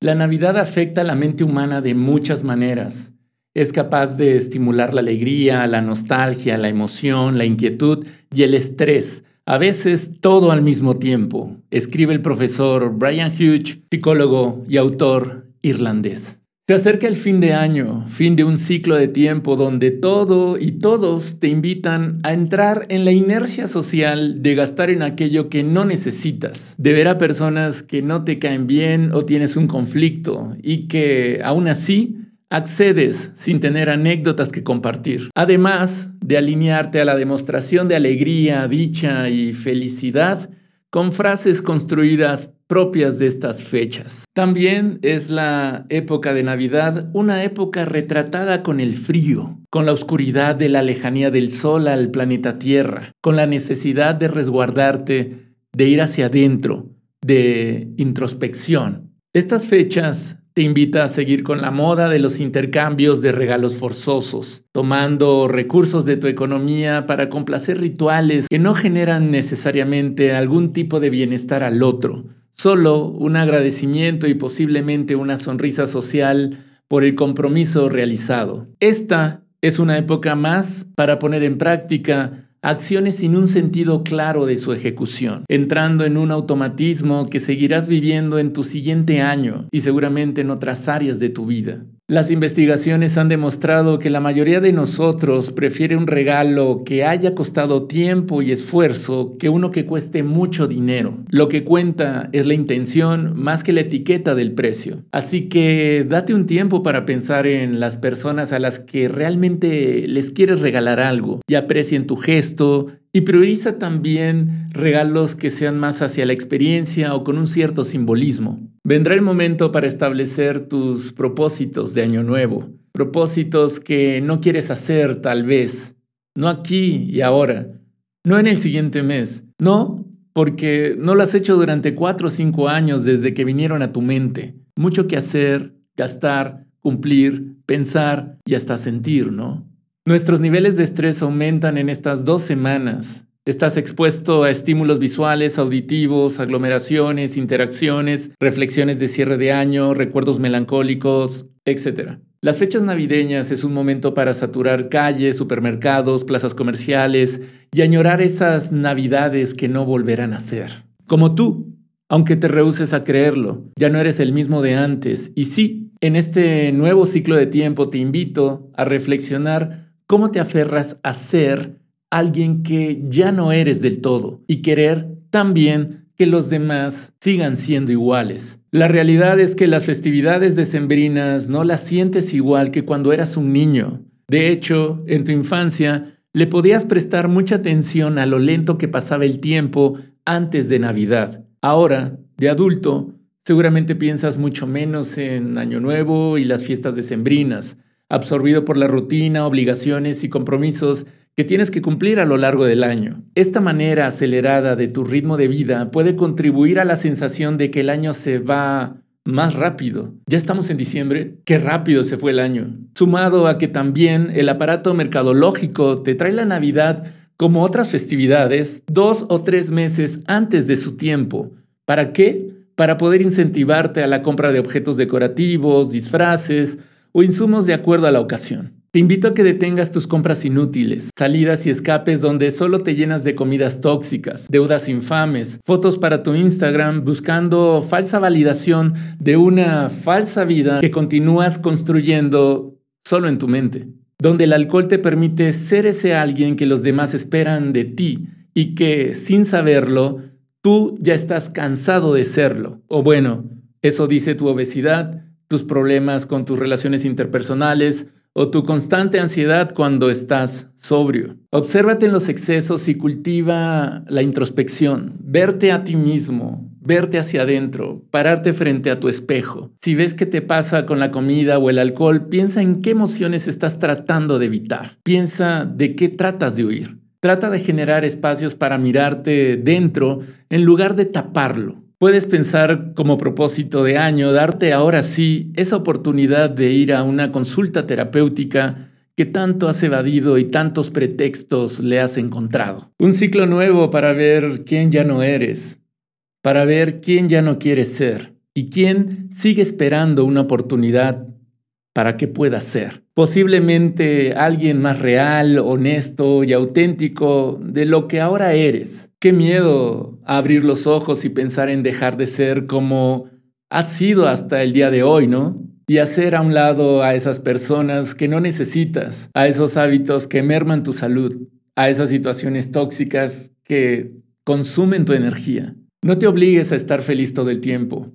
La Navidad afecta a la mente humana de muchas maneras. Es capaz de estimular la alegría, la nostalgia, la emoción, la inquietud y el estrés, a veces todo al mismo tiempo, escribe el profesor Brian Hughes, psicólogo y autor irlandés. Se acerca el fin de año, fin de un ciclo de tiempo donde todo y todos te invitan a entrar en la inercia social de gastar en aquello que no necesitas, de ver a personas que no te caen bien o tienes un conflicto y que aún así accedes sin tener anécdotas que compartir. Además de alinearte a la demostración de alegría, dicha y felicidad con frases construidas propias de estas fechas. También es la época de Navidad una época retratada con el frío, con la oscuridad de la lejanía del Sol al planeta Tierra, con la necesidad de resguardarte, de ir hacia adentro, de introspección. Estas fechas te invita a seguir con la moda de los intercambios de regalos forzosos, tomando recursos de tu economía para complacer rituales que no generan necesariamente algún tipo de bienestar al otro, solo un agradecimiento y posiblemente una sonrisa social por el compromiso realizado. Esta es una época más para poner en práctica acciones sin un sentido claro de su ejecución, entrando en un automatismo que seguirás viviendo en tu siguiente año y seguramente en otras áreas de tu vida. Las investigaciones han demostrado que la mayoría de nosotros prefiere un regalo que haya costado tiempo y esfuerzo que uno que cueste mucho dinero. Lo que cuenta es la intención más que la etiqueta del precio. Así que date un tiempo para pensar en las personas a las que realmente les quieres regalar algo y aprecien tu gesto y prioriza también regalos que sean más hacia la experiencia o con un cierto simbolismo. Vendrá el momento para establecer tus propósitos de año nuevo, propósitos que no quieres hacer tal vez, no aquí y ahora, no en el siguiente mes, no porque no lo has hecho durante cuatro o cinco años desde que vinieron a tu mente. Mucho que hacer, gastar, cumplir, pensar y hasta sentir, ¿no? Nuestros niveles de estrés aumentan en estas dos semanas Estás expuesto a estímulos visuales, auditivos, aglomeraciones, interacciones, reflexiones de cierre de año, recuerdos melancólicos, etc. Las fechas navideñas es un momento para saturar calles, supermercados, plazas comerciales y añorar esas navidades que no volverán a ser. Como tú, aunque te rehuses a creerlo, ya no eres el mismo de antes. Y sí, en este nuevo ciclo de tiempo te invito a reflexionar cómo te aferras a ser alguien que ya no eres del todo y querer también que los demás sigan siendo iguales. La realidad es que las festividades decembrinas no las sientes igual que cuando eras un niño. De hecho, en tu infancia le podías prestar mucha atención a lo lento que pasaba el tiempo antes de Navidad. Ahora, de adulto, seguramente piensas mucho menos en Año Nuevo y las fiestas decembrinas, absorbido por la rutina, obligaciones y compromisos que tienes que cumplir a lo largo del año. Esta manera acelerada de tu ritmo de vida puede contribuir a la sensación de que el año se va más rápido. Ya estamos en diciembre, qué rápido se fue el año. Sumado a que también el aparato mercadológico te trae la Navidad como otras festividades dos o tres meses antes de su tiempo. ¿Para qué? Para poder incentivarte a la compra de objetos decorativos, disfraces o insumos de acuerdo a la ocasión. Te invito a que detengas tus compras inútiles, salidas y escapes donde solo te llenas de comidas tóxicas, deudas infames, fotos para tu Instagram buscando falsa validación de una falsa vida que continúas construyendo solo en tu mente, donde el alcohol te permite ser ese alguien que los demás esperan de ti y que, sin saberlo, tú ya estás cansado de serlo. O bueno, eso dice tu obesidad, tus problemas con tus relaciones interpersonales, o tu constante ansiedad cuando estás sobrio. Obsérvate en los excesos y cultiva la introspección, verte a ti mismo, verte hacia adentro, pararte frente a tu espejo. Si ves que te pasa con la comida o el alcohol, piensa en qué emociones estás tratando de evitar. Piensa de qué tratas de huir. Trata de generar espacios para mirarte dentro en lugar de taparlo. Puedes pensar como propósito de año darte ahora sí esa oportunidad de ir a una consulta terapéutica que tanto has evadido y tantos pretextos le has encontrado. Un ciclo nuevo para ver quién ya no eres, para ver quién ya no quieres ser y quién sigue esperando una oportunidad para que pueda ser. Posiblemente alguien más real, honesto y auténtico de lo que ahora eres. Qué miedo abrir los ojos y pensar en dejar de ser como has sido hasta el día de hoy, ¿no? Y hacer a un lado a esas personas que no necesitas, a esos hábitos que merman tu salud, a esas situaciones tóxicas que consumen tu energía. No te obligues a estar feliz todo el tiempo.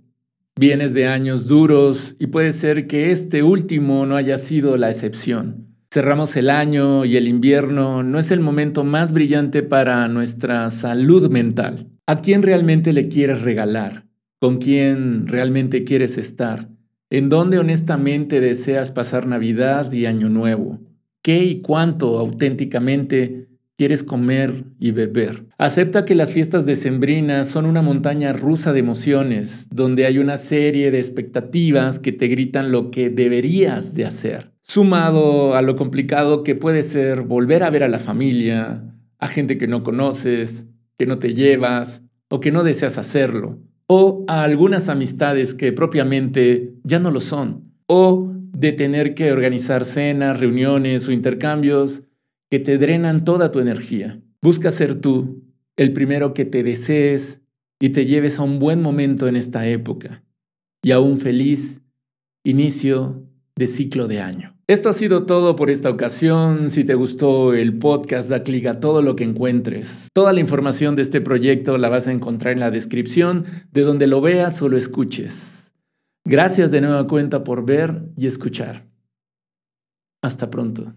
Vienes de años duros y puede ser que este último no haya sido la excepción. Cerramos el año y el invierno no es el momento más brillante para nuestra salud mental. ¿A quién realmente le quieres regalar? ¿Con quién realmente quieres estar? ¿En dónde honestamente deseas pasar Navidad y Año Nuevo? ¿Qué y cuánto auténticamente quieres comer y beber. Acepta que las fiestas decembrinas son una montaña rusa de emociones, donde hay una serie de expectativas que te gritan lo que deberías de hacer, sumado a lo complicado que puede ser volver a ver a la familia, a gente que no conoces, que no te llevas o que no deseas hacerlo, o a algunas amistades que propiamente ya no lo son, o de tener que organizar cenas, reuniones o intercambios que te drenan toda tu energía. Busca ser tú el primero que te desees y te lleves a un buen momento en esta época y a un feliz inicio de ciclo de año. Esto ha sido todo por esta ocasión. Si te gustó el podcast, da clic a todo lo que encuentres. Toda la información de este proyecto la vas a encontrar en la descripción, de donde lo veas o lo escuches. Gracias de nueva cuenta por ver y escuchar. Hasta pronto.